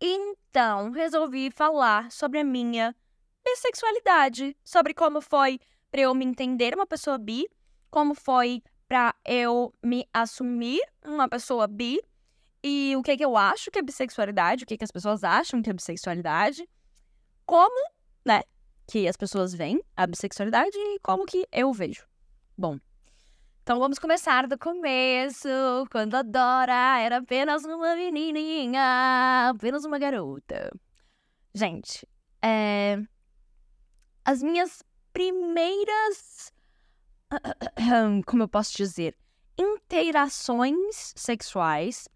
Então resolvi falar sobre a minha bissexualidade, sobre como foi para eu me entender uma pessoa bi, como foi para eu me assumir uma pessoa bi e o que, que eu acho que é bissexualidade, o que, que as pessoas acham que é bissexualidade, como, né, que as pessoas veem a bissexualidade e como que eu vejo. Bom, então vamos começar do começo, quando a Dora era apenas uma menininha, apenas uma garota. Gente, é... as minhas primeiras, como eu posso dizer, interações sexuais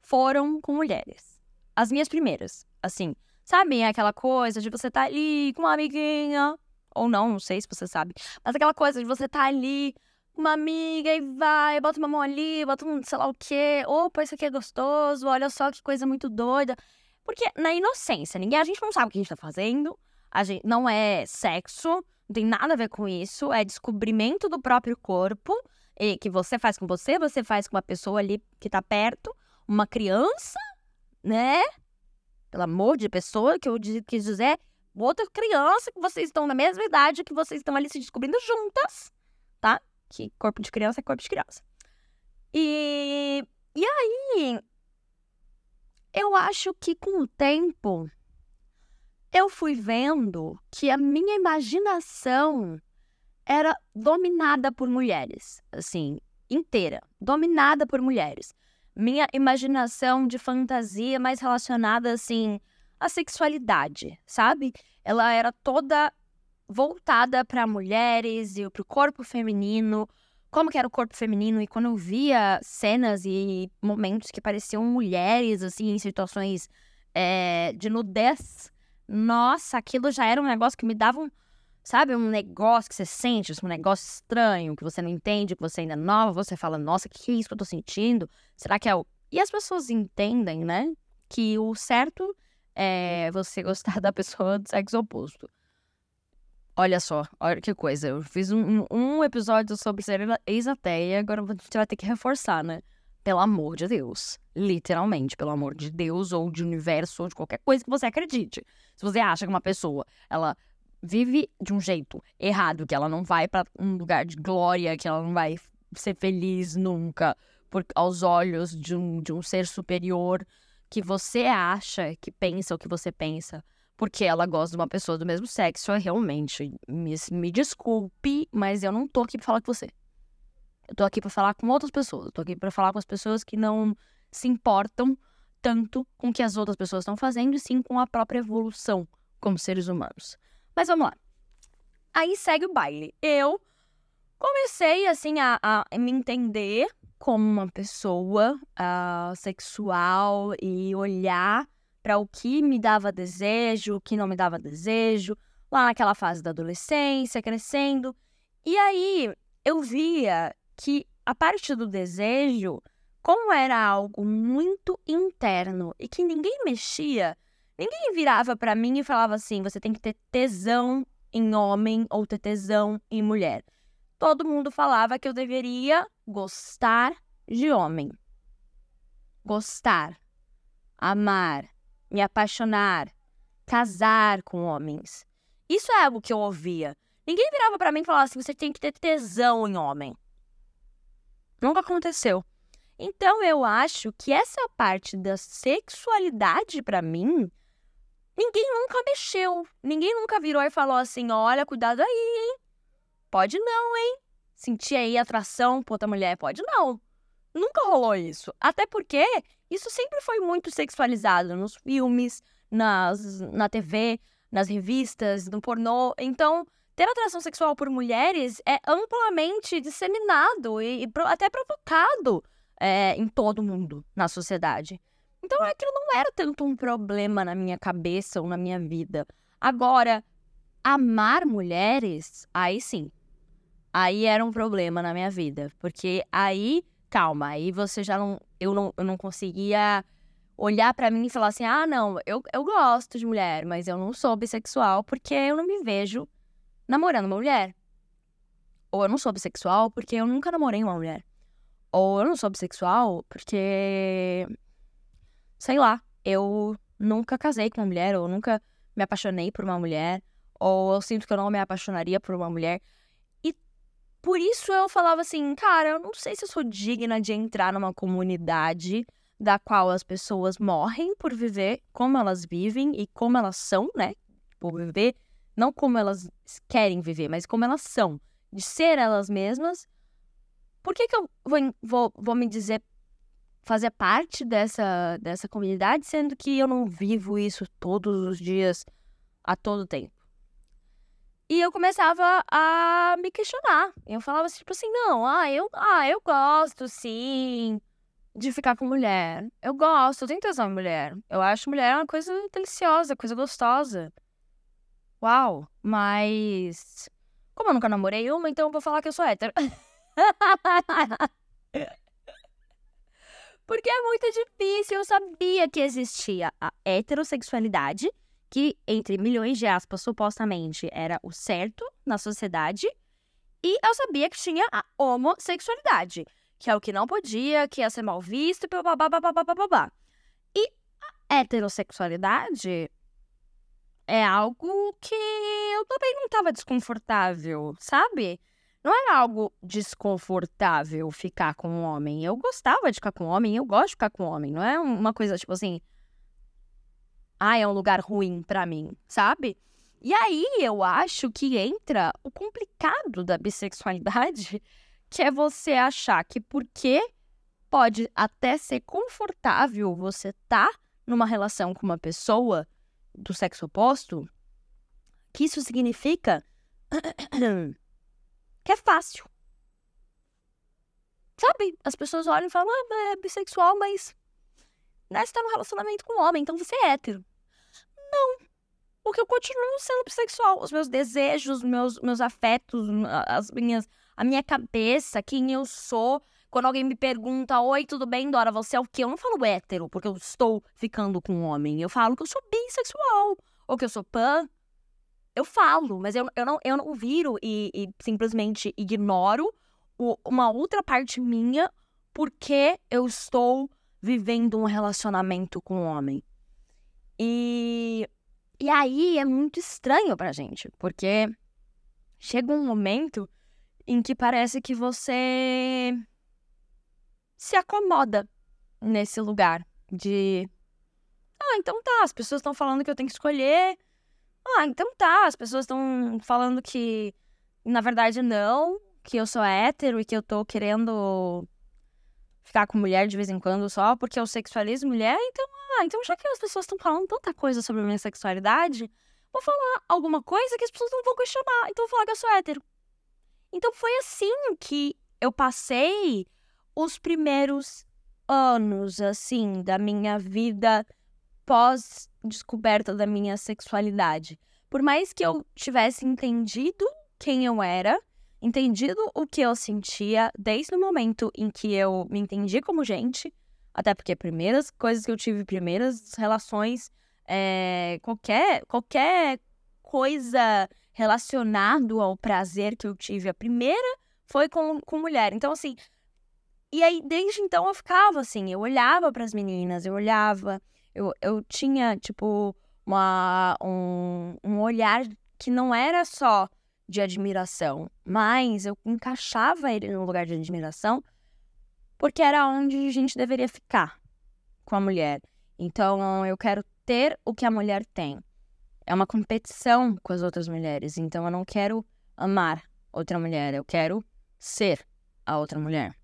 foram com mulheres. As minhas primeiras, assim, sabe aquela coisa de você tá ali com uma amiguinha, ou não, não sei se você sabe, mas aquela coisa de você tá ali uma amiga e vai, bota uma mão ali, bota um sei lá o quê. Opa, isso aqui é gostoso, olha só que coisa muito doida. Porque na inocência, ninguém, a gente não sabe o que a gente tá fazendo, a gente não é sexo, não tem nada a ver com isso, é descobrimento do próprio corpo, e que você faz com você, você faz com uma pessoa ali que tá perto, uma criança, né? Pelo amor de pessoa, que eu quis dizer, outra criança que vocês estão na mesma idade, que vocês estão ali se descobrindo juntas, tá? Que corpo de criança é corpo de criança. E, e aí, eu acho que com o tempo, eu fui vendo que a minha imaginação era dominada por mulheres, assim, inteira, dominada por mulheres. Minha imaginação de fantasia mais relacionada, assim, à sexualidade, sabe? Ela era toda voltada para mulheres e para o corpo feminino, como que era o corpo feminino e quando eu via cenas e momentos que pareciam mulheres assim em situações é, de nudez, nossa, aquilo já era um negócio que me dava um, sabe, um negócio que você sente, um negócio estranho, que você não entende, que você ainda é nova, você fala, nossa, que, que é isso que eu tô sentindo? Será que é o... E as pessoas entendem, né, que o certo é você gostar da pessoa do sexo oposto. Olha só, olha que coisa. Eu fiz um, um episódio sobre ser ex-ateia, agora você vai ter que reforçar, né? Pelo amor de Deus. Literalmente, pelo amor de Deus, ou de universo, ou de qualquer coisa que você acredite. Se você acha que uma pessoa, ela vive de um jeito errado, que ela não vai para um lugar de glória, que ela não vai ser feliz nunca, por, aos olhos de um, de um ser superior, que você acha que pensa o que você pensa porque ela gosta de uma pessoa do mesmo sexo, é realmente, me, me desculpe, mas eu não tô aqui pra falar com você. Eu tô aqui pra falar com outras pessoas. Eu tô aqui pra falar com as pessoas que não se importam tanto com o que as outras pessoas estão fazendo, e sim com a própria evolução como seres humanos. Mas vamos lá. Aí segue o baile. Eu comecei, assim, a, a me entender como uma pessoa uh, sexual e olhar para o que me dava desejo, o que não me dava desejo, lá naquela fase da adolescência, crescendo. E aí eu via que a parte do desejo, como era algo muito interno e que ninguém mexia, ninguém virava para mim e falava assim: você tem que ter tesão em homem ou ter tesão em mulher. Todo mundo falava que eu deveria gostar de homem. Gostar, amar, me apaixonar, casar com homens. Isso é algo que eu ouvia. Ninguém virava para mim e falava assim: você tem que ter tesão em homem. Nunca aconteceu. Então eu acho que essa parte da sexualidade para mim, ninguém nunca mexeu. Ninguém nunca virou e falou assim: olha, cuidado aí, hein? Pode não, hein? Sentir aí atração por outra mulher? Pode não. Nunca rolou isso. Até porque isso sempre foi muito sexualizado nos filmes, nas, na TV, nas revistas, no pornô. Então, ter atração sexual por mulheres é amplamente disseminado e, e até provocado é, em todo mundo, na sociedade. Então, aquilo não era tanto um problema na minha cabeça ou na minha vida. Agora, amar mulheres, aí sim. Aí era um problema na minha vida. Porque aí calma, aí você já não. Eu não, eu não conseguia olhar para mim e falar assim: ah, não, eu, eu gosto de mulher, mas eu não sou bissexual porque eu não me vejo namorando uma mulher. Ou eu não sou bissexual porque eu nunca namorei uma mulher. Ou eu não sou bissexual porque. Sei lá, eu nunca casei com uma mulher, ou nunca me apaixonei por uma mulher, ou eu sinto que eu não me apaixonaria por uma mulher. Por isso eu falava assim, cara, eu não sei se eu sou digna de entrar numa comunidade da qual as pessoas morrem por viver como elas vivem e como elas são, né? Por viver, não como elas querem viver, mas como elas são, de ser elas mesmas. Por que, que eu vou, vou, vou me dizer fazer parte dessa, dessa comunidade, sendo que eu não vivo isso todos os dias, a todo tempo. E eu começava a me questionar. Eu falava tipo assim, não, ah, eu, ah, eu gosto sim de ficar com mulher. Eu gosto, eu tenho tesão em mulher. Eu acho mulher uma coisa deliciosa, coisa gostosa. Uau, mas como eu nunca namorei uma, então eu vou falar que eu sou hétero. Porque é muito difícil. Eu sabia que existia a heterossexualidade, que, entre milhões de aspas, supostamente era o certo na sociedade. E eu sabia que tinha a homossexualidade, que é o que não podia, que ia ser mal visto, babá. E a heterossexualidade é algo que eu também não estava desconfortável, sabe? não era algo desconfortável ficar com um homem. Eu gostava de ficar com um homem, eu gosto de ficar com um homem. Não é uma coisa tipo assim. Ah, é um lugar ruim para mim, sabe? E aí eu acho que entra o complicado da bissexualidade, que é você achar que porque pode até ser confortável você tá numa relação com uma pessoa do sexo oposto, que isso significa que é fácil. Sabe? As pessoas olham e falam, ah, é bissexual, mas né, você tá num relacionamento com um homem, então você é hétero. Porque eu continuo sendo bissexual. Os meus desejos, meus, meus afetos, as minhas, a minha cabeça, quem eu sou. Quando alguém me pergunta, oi, tudo bem, Dora, você é o quê? Eu não falo hétero, porque eu estou ficando com um homem. Eu falo que eu sou bissexual. Ou que eu sou pan, eu falo, mas eu, eu, não, eu não viro e, e simplesmente ignoro o, uma outra parte minha porque eu estou vivendo um relacionamento com um homem. E, e aí é muito estranho pra gente, porque chega um momento em que parece que você se acomoda nesse lugar de. Ah, então tá, as pessoas estão falando que eu tenho que escolher ah, então tá, as pessoas estão falando que, na verdade, não, que eu sou hétero e que eu tô querendo ficar com mulher de vez em quando só porque eu sexualizo mulher, então, ah, então já que as pessoas estão falando tanta coisa sobre a minha sexualidade, vou falar alguma coisa que as pessoas não vão questionar, então vou falar que eu sou hétero. Então foi assim que eu passei os primeiros anos, assim, da minha vida pós-descoberta da minha sexualidade. Por mais que eu tivesse entendido quem eu era, entendido o que eu sentia desde o momento em que eu me entendi como gente, até porque primeiras coisas que eu tive, primeiras relações, é, qualquer, qualquer coisa relacionado ao prazer que eu tive, a primeira foi com, com mulher. Então, assim, e aí desde então eu ficava assim, eu olhava para as meninas, eu olhava, eu, eu tinha, tipo, uma, um, um olhar que não era só de admiração, mas eu encaixava ele no lugar de admiração porque era onde a gente deveria ficar com a mulher. Então, eu quero ter o que a mulher tem. É uma competição com as outras mulheres. Então, eu não quero amar outra mulher, eu quero ser a outra mulher.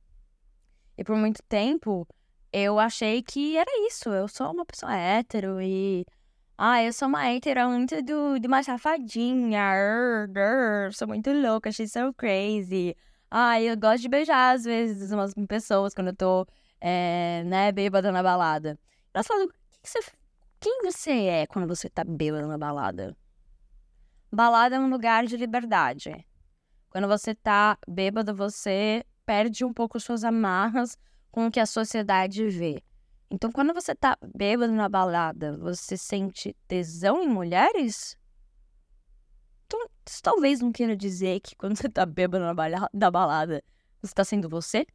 E por muito tempo, eu achei que era isso. Eu sou uma pessoa hétero e. Ah, eu sou uma hétero muito do, de uma safadinha. Sou muito louca, she's so crazy. Ah, eu gosto de beijar às vezes umas pessoas quando eu tô, é, né, bêbada na balada. Elas falam, você, quem você é quando você tá bêbada na balada? Balada é um lugar de liberdade. Quando você tá bêbado, você perde um pouco suas amarras com o que a sociedade vê. Então, quando você tá bêbado na balada, você sente tesão em mulheres? Então, isso talvez não queira dizer que quando você tá bêbado na, balada, na balada, você tá sendo você?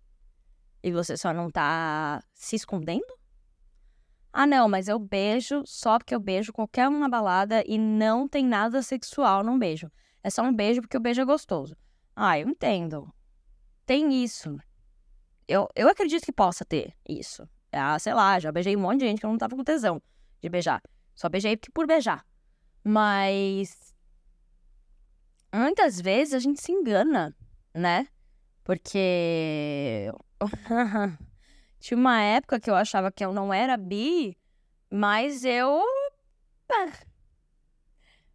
E você só não tá se escondendo? Ah, não, mas eu beijo só porque eu beijo qualquer uma balada e não tem nada sexual num beijo. É só um beijo porque o beijo é gostoso. Ah, eu entendo. Tem isso. Eu, eu acredito que possa ter isso. Ah, sei lá, já beijei um monte de gente que eu não tava com tesão de beijar. Só beijei por beijar. Mas. Muitas vezes a gente se engana, né? Porque. Tinha uma época que eu achava que eu não era bi, mas eu.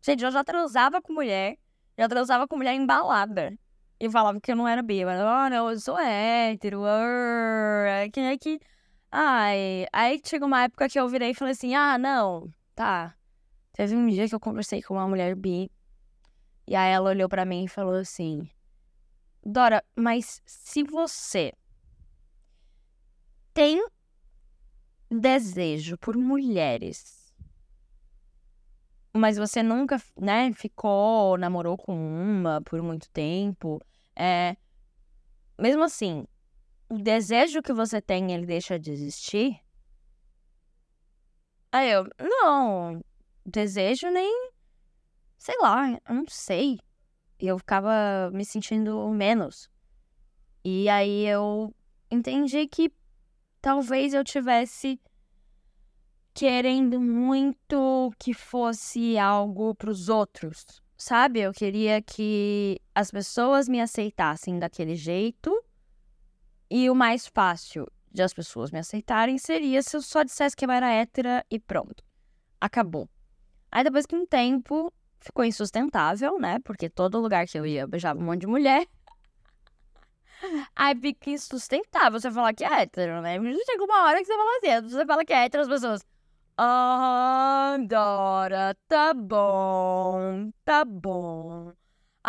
Gente, eu já transava com mulher. Já transava com mulher embalada. E falava que eu não era bi. Falava, oh, não, eu sou hétero. Quem é que. Ai. Aí chegou uma época que eu virei e falei assim: ah, não, tá. Teve um dia que eu conversei com uma mulher bi. E aí ela olhou para mim e falou assim: Dora, mas se você tem desejo por mulheres, mas você nunca, né, ficou, namorou com uma por muito tempo, é, mesmo assim, o desejo que você tem, ele deixa de existir? Aí eu, não, desejo nem, sei lá, eu não sei. Eu ficava me sentindo menos. E aí eu entendi que talvez eu tivesse querendo muito que fosse algo para os outros, sabe? Eu queria que as pessoas me aceitassem daquele jeito. E o mais fácil de as pessoas me aceitarem seria se eu só dissesse que eu era hétera e pronto. Acabou. Aí depois que um tempo ficou insustentável, né? Porque todo lugar que eu ia beijava um monte de mulher. Aí fica insustentável você falar que é hétero, né? Chega uma hora que você fala assim, você fala que é hétero, as pessoas. Ah, Dora, tá bom, tá bom.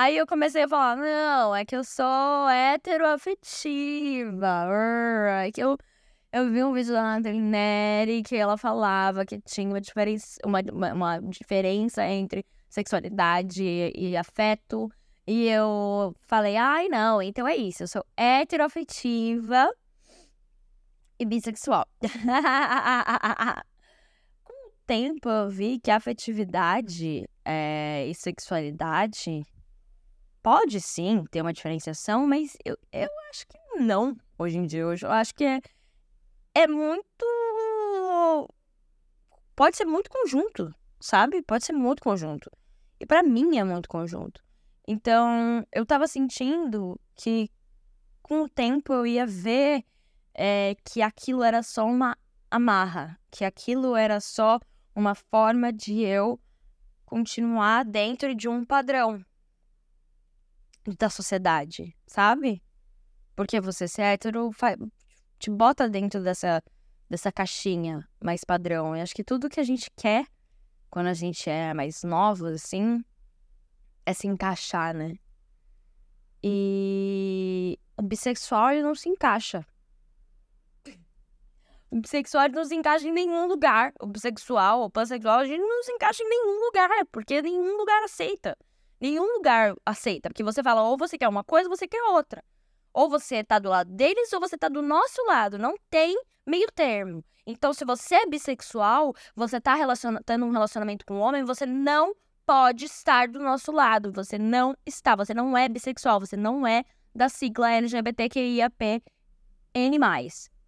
Aí eu comecei a falar, não, é que eu sou heteroafetiva. É que eu, eu vi um vídeo da Nathalie Neri que ela falava que tinha uma diferença, uma, uma, uma diferença entre sexualidade e afeto. E eu falei, ai, não, então é isso. Eu sou heteroafetiva e bissexual. Com o tempo eu vi que afetividade é, e sexualidade pode sim ter uma diferenciação, mas eu, eu acho que não hoje em dia. Hoje eu acho que é, é muito. Pode ser muito conjunto, sabe? Pode ser muito conjunto. E para mim é muito conjunto. Então, eu tava sentindo que com o tempo eu ia ver é, que aquilo era só uma amarra, que aquilo era só uma forma de eu continuar dentro de um padrão da sociedade, sabe? Porque você ser hétero te bota dentro dessa, dessa caixinha mais padrão. E acho que tudo que a gente quer quando a gente é mais novo, assim, é se encaixar, né? E o bissexual ele não se encaixa. O bissexual não se encaixa em nenhum lugar. O bissexual, o pansexual, a gente não se encaixa em nenhum lugar, porque nenhum lugar aceita. Nenhum lugar aceita. Porque você fala, ou você quer uma coisa, ou você quer outra. Ou você tá do lado deles, ou você tá do nosso lado. Não tem meio termo. Então, se você é bissexual, você tá tendo um relacionamento com um homem, você não pode estar do nosso lado. Você não está, você não é bissexual, você não é da sigla LGBTQIAPN+.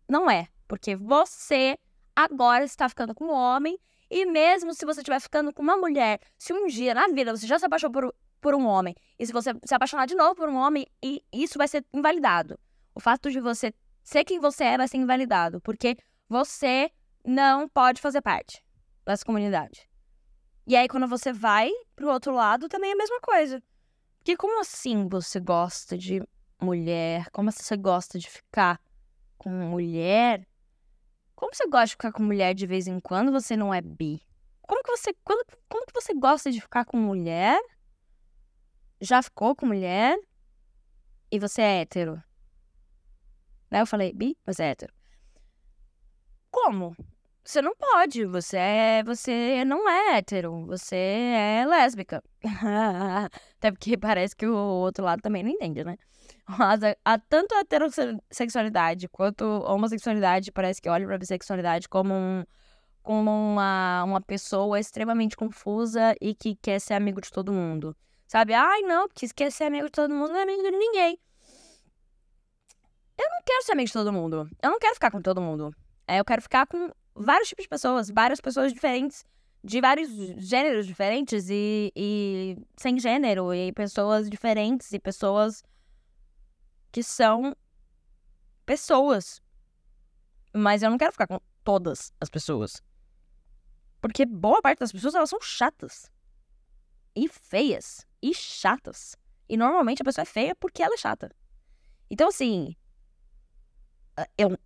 Não é, porque você agora está ficando com um homem e mesmo se você estiver ficando com uma mulher, se um dia na vida você já se apaixonou por, por um homem e se você se apaixonar de novo por um homem, e isso vai ser invalidado. O fato de você ser quem você é vai ser invalidado, porque você não pode fazer parte dessa comunidade. E aí, quando você vai pro outro lado, também é a mesma coisa. Porque como assim você gosta de mulher? Como assim você gosta de ficar com mulher? Como você gosta de ficar com mulher de vez em quando você não é bi? Como que você, quando, como que você gosta de ficar com mulher? Já ficou com mulher? E você é hétero? Né? Eu falei bi, mas é hétero. Como? Você não pode, você é, você não é hétero, você é lésbica. Até porque parece que o outro lado também não entende, né? Mas a, a, tanto a heterossexualidade quanto a homossexualidade parece que olha pra bissexualidade como um, com uma, uma pessoa extremamente confusa e que quer ser amigo de todo mundo. Sabe? Ai, não, porque se quer ser amigo de todo mundo, não é amigo de ninguém. Eu não quero ser amigo de todo mundo. Eu não quero ficar com todo mundo. É, eu quero ficar com vários tipos de pessoas, várias pessoas diferentes, de vários gêneros diferentes e, e sem gênero, e pessoas diferentes, e pessoas que são pessoas. Mas eu não quero ficar com todas as pessoas. Porque boa parte das pessoas, elas são chatas. E feias. E chatas. E normalmente a pessoa é feia porque ela é chata. Então, assim. Ah, eu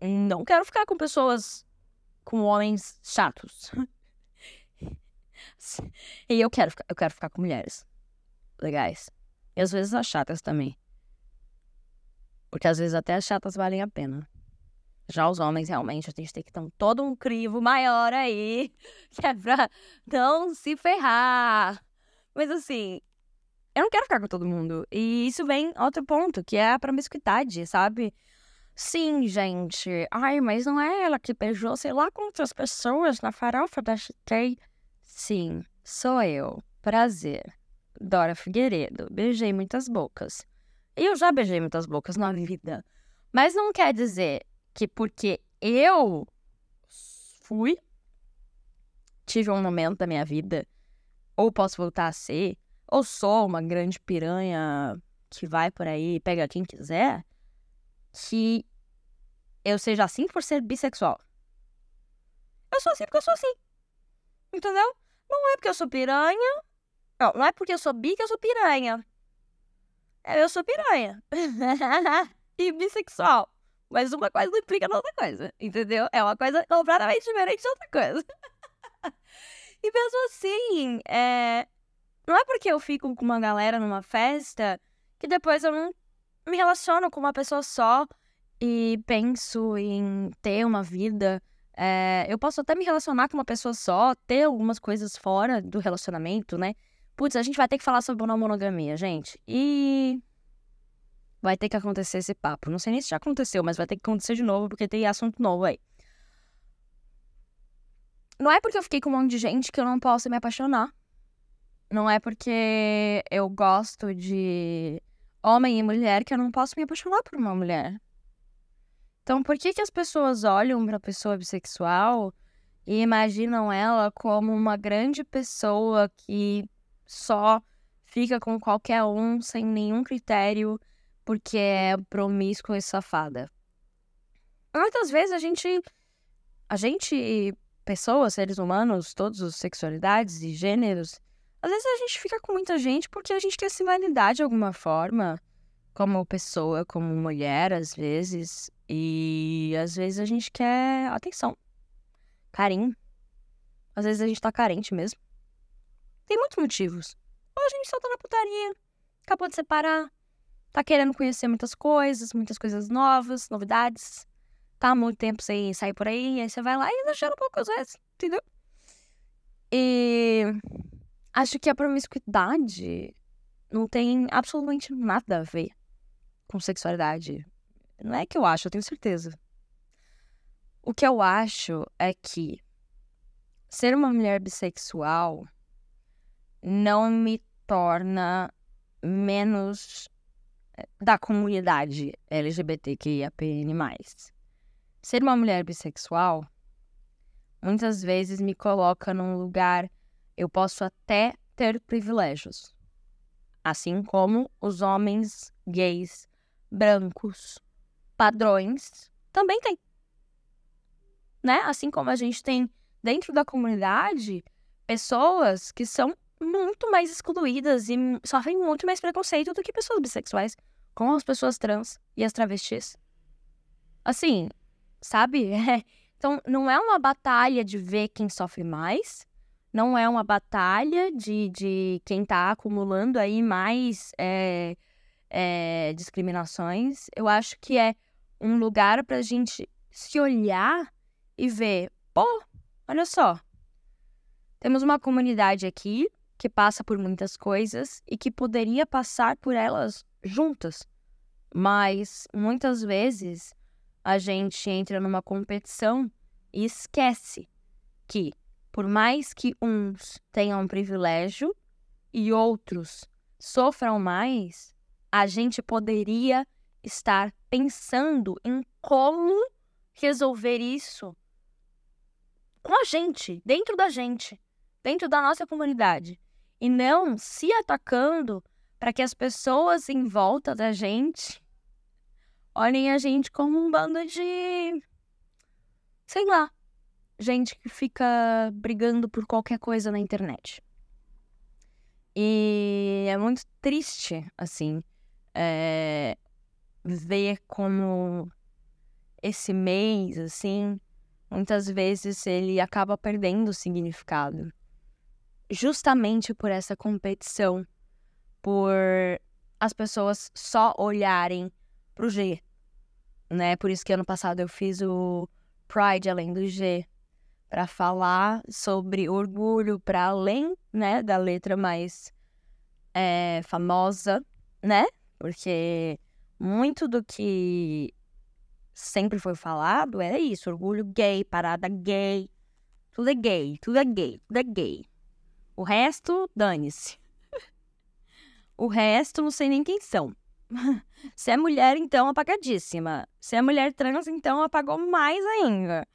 não quero ficar com pessoas. com homens chatos. e eu quero, eu quero ficar com mulheres legais. E às vezes as chatas também. Porque às vezes até as chatas valem a pena. Já os homens, realmente, a gente tem que ter todo um crivo maior aí, que é pra não se ferrar. Mas assim, eu não quero ficar com todo mundo. E isso vem outro ponto, que é a promiscuidade, sabe? Sim, gente. Ai, mas não é ela que beijou, sei lá, quantas pessoas na farofa da Chitei. Sim, sou eu. Prazer. Dora Figueiredo. Beijei muitas bocas. Eu já beijei muitas bocas na vida. Mas não quer dizer que porque eu fui, tive um momento da minha vida, ou posso voltar a ser, ou sou uma grande piranha que vai por aí e pega quem quiser, que eu seja assim por ser bissexual. Eu sou assim porque eu sou assim. Entendeu? Não é porque eu sou piranha. Não, não é porque eu sou bi que eu sou piranha. É, eu sou piranha. e bissexual. Mas uma coisa não implica na outra coisa, entendeu? É uma coisa completamente diferente de outra coisa. e mesmo assim, é... não é porque eu fico com uma galera numa festa que depois eu não me relaciono com uma pessoa só e penso em ter uma vida. É... eu posso até me relacionar com uma pessoa só, ter algumas coisas fora do relacionamento, né? Putz, a gente vai ter que falar sobre uma monogamia, gente. E vai ter que acontecer esse papo. Não sei nem se já aconteceu, mas vai ter que acontecer de novo, porque tem assunto novo aí. Não é porque eu fiquei com um monte de gente que eu não posso me apaixonar. Não é porque eu gosto de homem e mulher que eu não posso me apaixonar por uma mulher. Então, por que, que as pessoas olham para a pessoa bissexual e imaginam ela como uma grande pessoa que só fica com qualquer um sem nenhum critério porque é promíscua e safada. Muitas vezes a gente. A gente, pessoas, seres humanos, todas as sexualidades e gêneros, às vezes a gente fica com muita gente porque a gente quer se validar de alguma forma, como pessoa, como mulher, às vezes. E às vezes a gente quer atenção, carinho. Às vezes a gente tá carente mesmo. Tem muitos motivos. Ou a gente só tá na putaria, acabou de separar, tá querendo conhecer muitas coisas, muitas coisas novas, novidades. Tá há muito tempo sem sair por aí, aí você vai lá e deixando um pouco vezes, entendeu? E acho que a promiscuidade não tem absolutamente nada a ver com sexualidade. Não é que eu acho, eu tenho certeza. O que eu acho é que ser uma mulher bissexual não me torna menos da comunidade LGBTQIAPN+. Ser uma mulher bissexual muitas vezes me coloca num lugar eu posso até ter privilégios, assim como os homens gays brancos padrões também têm. Né? Assim como a gente tem dentro da comunidade pessoas que são muito mais excluídas e sofrem muito mais preconceito do que pessoas bissexuais, como as pessoas trans e as travestis. Assim, sabe? Então, não é uma batalha de ver quem sofre mais, não é uma batalha de, de quem tá acumulando aí mais é, é, discriminações. Eu acho que é um lugar pra gente se olhar e ver, pô, olha só, temos uma comunidade aqui que passa por muitas coisas e que poderia passar por elas juntas. Mas muitas vezes a gente entra numa competição e esquece que, por mais que uns tenham um privilégio e outros sofram mais, a gente poderia estar pensando em como resolver isso com a gente, dentro da gente, dentro da nossa comunidade, e não se atacando para que as pessoas em volta da gente olhem a gente como um bando de. sei lá. Gente que fica brigando por qualquer coisa na internet. E é muito triste, assim, é, ver como esse mês, assim, muitas vezes ele acaba perdendo o significado. Justamente por essa competição, por as pessoas só olharem pro G, né? Por isso que ano passado eu fiz o Pride além do G, para falar sobre orgulho para além, né, da letra mais é, famosa, né? Porque muito do que sempre foi falado era isso, orgulho gay, parada gay, tudo é gay, tudo é gay, tudo é gay. O resto, dane-se. o resto, não sei nem quem são. Se é mulher, então, apagadíssima. Se é mulher trans, então, apagou mais ainda.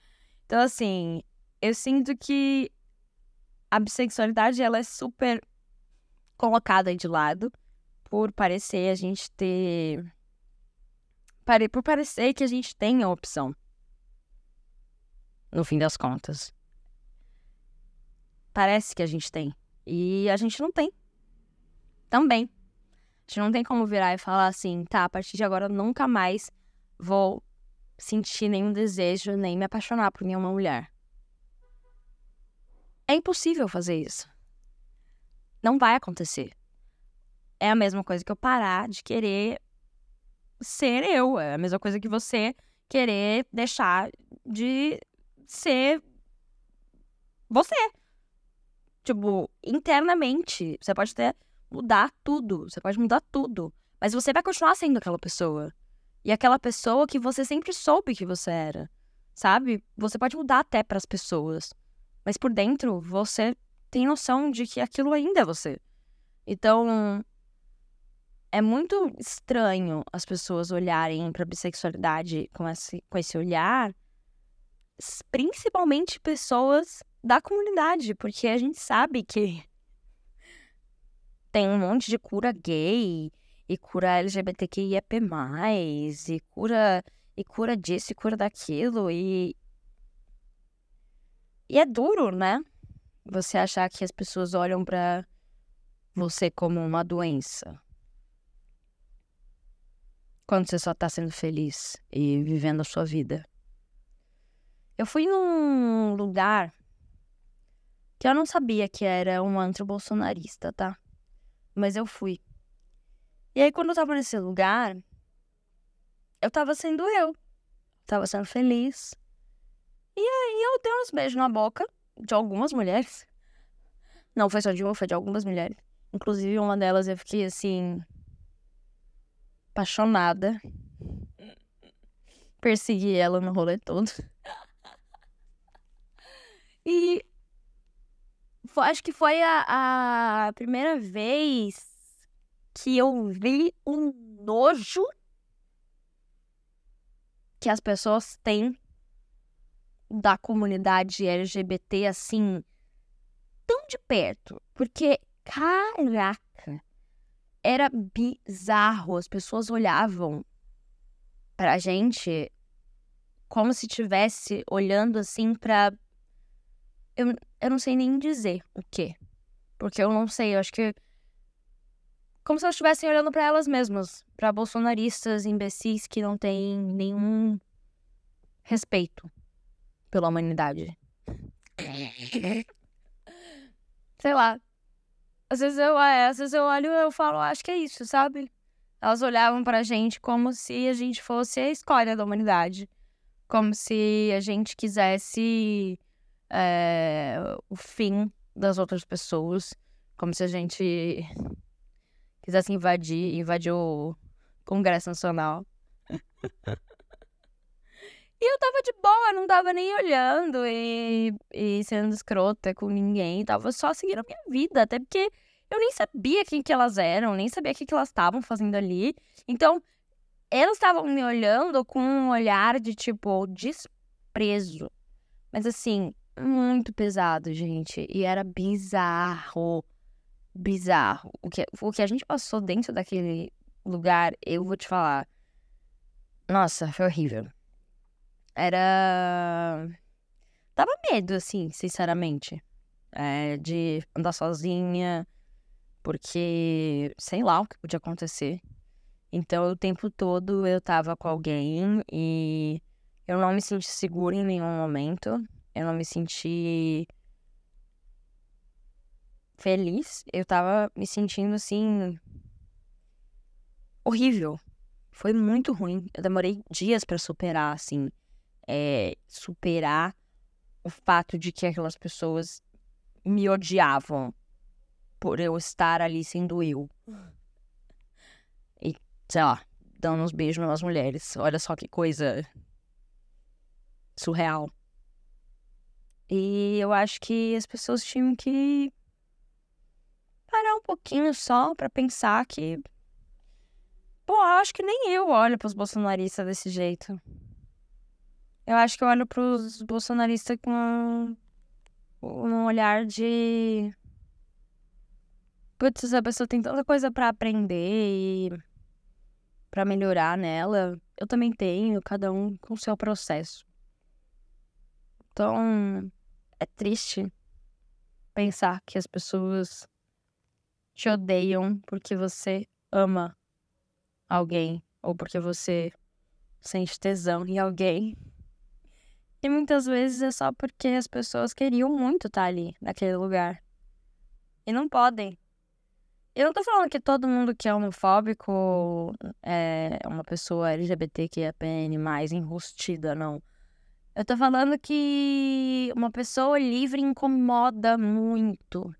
Então, assim, eu sinto que a bissexualidade, ela é super colocada de lado por parecer a gente ter... Por parecer que a gente tem a opção. No fim das contas. Parece que a gente tem. E a gente não tem. Também gente não tem como virar e falar assim, tá, a partir de agora eu nunca mais vou sentir nenhum desejo, nem me apaixonar por nenhuma mulher. É impossível fazer isso. Não vai acontecer. É a mesma coisa que eu parar de querer ser eu. É a mesma coisa que você querer deixar de ser você. Tipo, internamente, você pode ter mudar tudo. Você pode mudar tudo. Mas você vai continuar sendo aquela pessoa. E aquela pessoa que você sempre soube que você era. Sabe? Você pode mudar até para as pessoas. Mas por dentro, você tem noção de que aquilo ainda é você. Então, é muito estranho as pessoas olharem para bissexualidade com esse, com esse olhar, principalmente pessoas da comunidade, porque a gente sabe que tem um monte de cura gay e cura LGBTQIAP+, e cura e cura disso e cura daquilo e e é duro, né? Você achar que as pessoas olham para você como uma doença. Quando você só tá sendo feliz e vivendo a sua vida. Eu fui num lugar que eu não sabia que era um antro bolsonarista, tá? Mas eu fui. E aí, quando eu tava nesse lugar, eu tava sendo eu. Tava sendo feliz. E aí, eu dei uns beijos na boca de algumas mulheres. Não foi só de uma, foi de algumas mulheres. Inclusive, uma delas eu fiquei assim. apaixonada. Persegui ela no rolê todo. E acho que foi a, a primeira vez que eu vi um nojo que as pessoas têm da comunidade LGBT assim tão de perto, porque caraca, era bizarro, as pessoas olhavam pra gente como se tivesse olhando assim para eu, eu não sei nem dizer o quê. Porque eu não sei, eu acho que. Como se elas estivessem olhando para elas mesmas. para bolsonaristas, imbecis que não têm nenhum respeito pela humanidade. sei lá. Às vezes eu, é, às vezes eu olho e eu falo, acho que é isso, sabe? Elas olhavam pra gente como se a gente fosse a escolha da humanidade. Como se a gente quisesse é, o fim das outras pessoas, como se a gente quisesse invadir, invadir o Congresso Nacional. E eu tava de boa, não tava nem olhando e, e sendo escrota com ninguém. Tava só seguindo a minha vida. Até porque eu nem sabia quem que elas eram, nem sabia o que, que elas estavam fazendo ali. Então, elas estavam me olhando com um olhar de, tipo, desprezo. Mas assim, muito pesado, gente. E era bizarro. Bizarro. O que, o que a gente passou dentro daquele lugar, eu vou te falar. Nossa, foi horrível. Era. Dava medo, assim, sinceramente. É, de andar sozinha, porque sei lá o que podia acontecer. Então, o tempo todo eu tava com alguém e eu não me senti segura em nenhum momento. Eu não me senti feliz. Eu tava me sentindo assim. horrível. Foi muito ruim. Eu demorei dias para superar, assim. É, superar o fato de que aquelas pessoas me odiavam por eu estar ali sendo eu. E, sei lá, dando uns beijos nas mulheres. Olha só que coisa surreal. E eu acho que as pessoas tinham que parar um pouquinho só para pensar que. Pô, eu acho que nem eu olho pros bolsonaristas desse jeito. Eu acho que eu olho pros bolsonaristas com um olhar de. Putz, essa pessoa tem tanta coisa para aprender e para melhorar nela. Eu também tenho, cada um com o seu processo. Então, é triste pensar que as pessoas te odeiam porque você ama alguém ou porque você sente tesão em alguém. E muitas vezes é só porque as pessoas queriam muito estar ali, naquele lugar. E não podem. Eu não tô falando que todo mundo que é homofóbico é uma pessoa LGBTQIAPN mais enrustida, não. Eu tô falando que uma pessoa livre incomoda muito.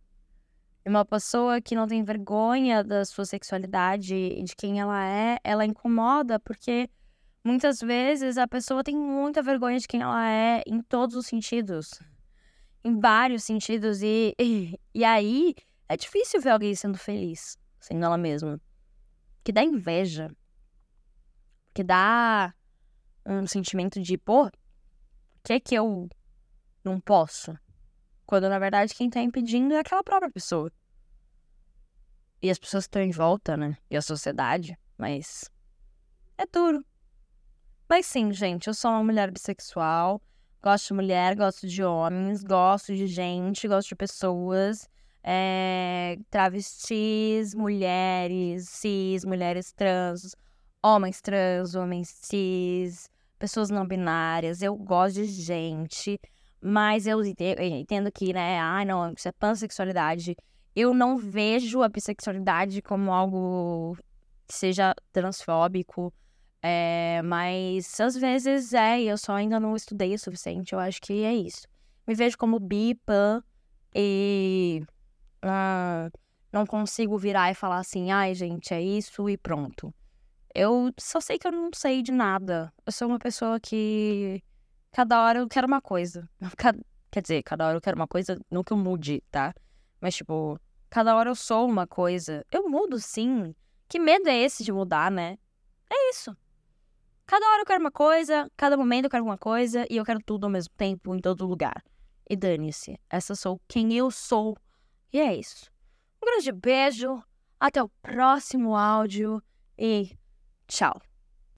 Uma pessoa que não tem vergonha da sua sexualidade e de quem ela é, ela incomoda porque muitas vezes a pessoa tem muita vergonha de quem ela é em todos os sentidos. Em vários sentidos. E, e, e aí é difícil ver alguém sendo feliz, sendo ela mesma. Que dá inveja. Que dá um sentimento de, pô, que que eu não posso? Quando na verdade quem tá impedindo é aquela própria pessoa. E as pessoas estão em volta, né? E a sociedade. Mas. É duro. Mas sim, gente, eu sou uma mulher bissexual. Gosto de mulher, gosto de homens, gosto de gente, gosto de pessoas. É, travestis, mulheres cis, mulheres trans, homens trans, homens cis, pessoas não binárias, eu gosto de gente, mas eu entendo que, né, ai, não, isso é pansexualidade. Eu não vejo a bissexualidade como algo que seja transfóbico, é, mas às vezes é, e eu só ainda não estudei o suficiente, eu acho que é isso. Me vejo como bi, pan, e uh, não consigo virar e falar assim, ai, gente, é isso e pronto. Eu só sei que eu não sei de nada. Eu sou uma pessoa que cada hora eu quero uma coisa. Quer dizer, cada hora eu quero uma coisa, não que eu mude, tá? Mas, tipo, cada hora eu sou uma coisa. Eu mudo sim. Que medo é esse de mudar, né? É isso. Cada hora eu quero uma coisa, cada momento eu quero uma coisa e eu quero tudo ao mesmo tempo, em todo lugar. E dane-se, essa sou quem eu sou. E é isso. Um grande beijo, até o próximo áudio e Tchau.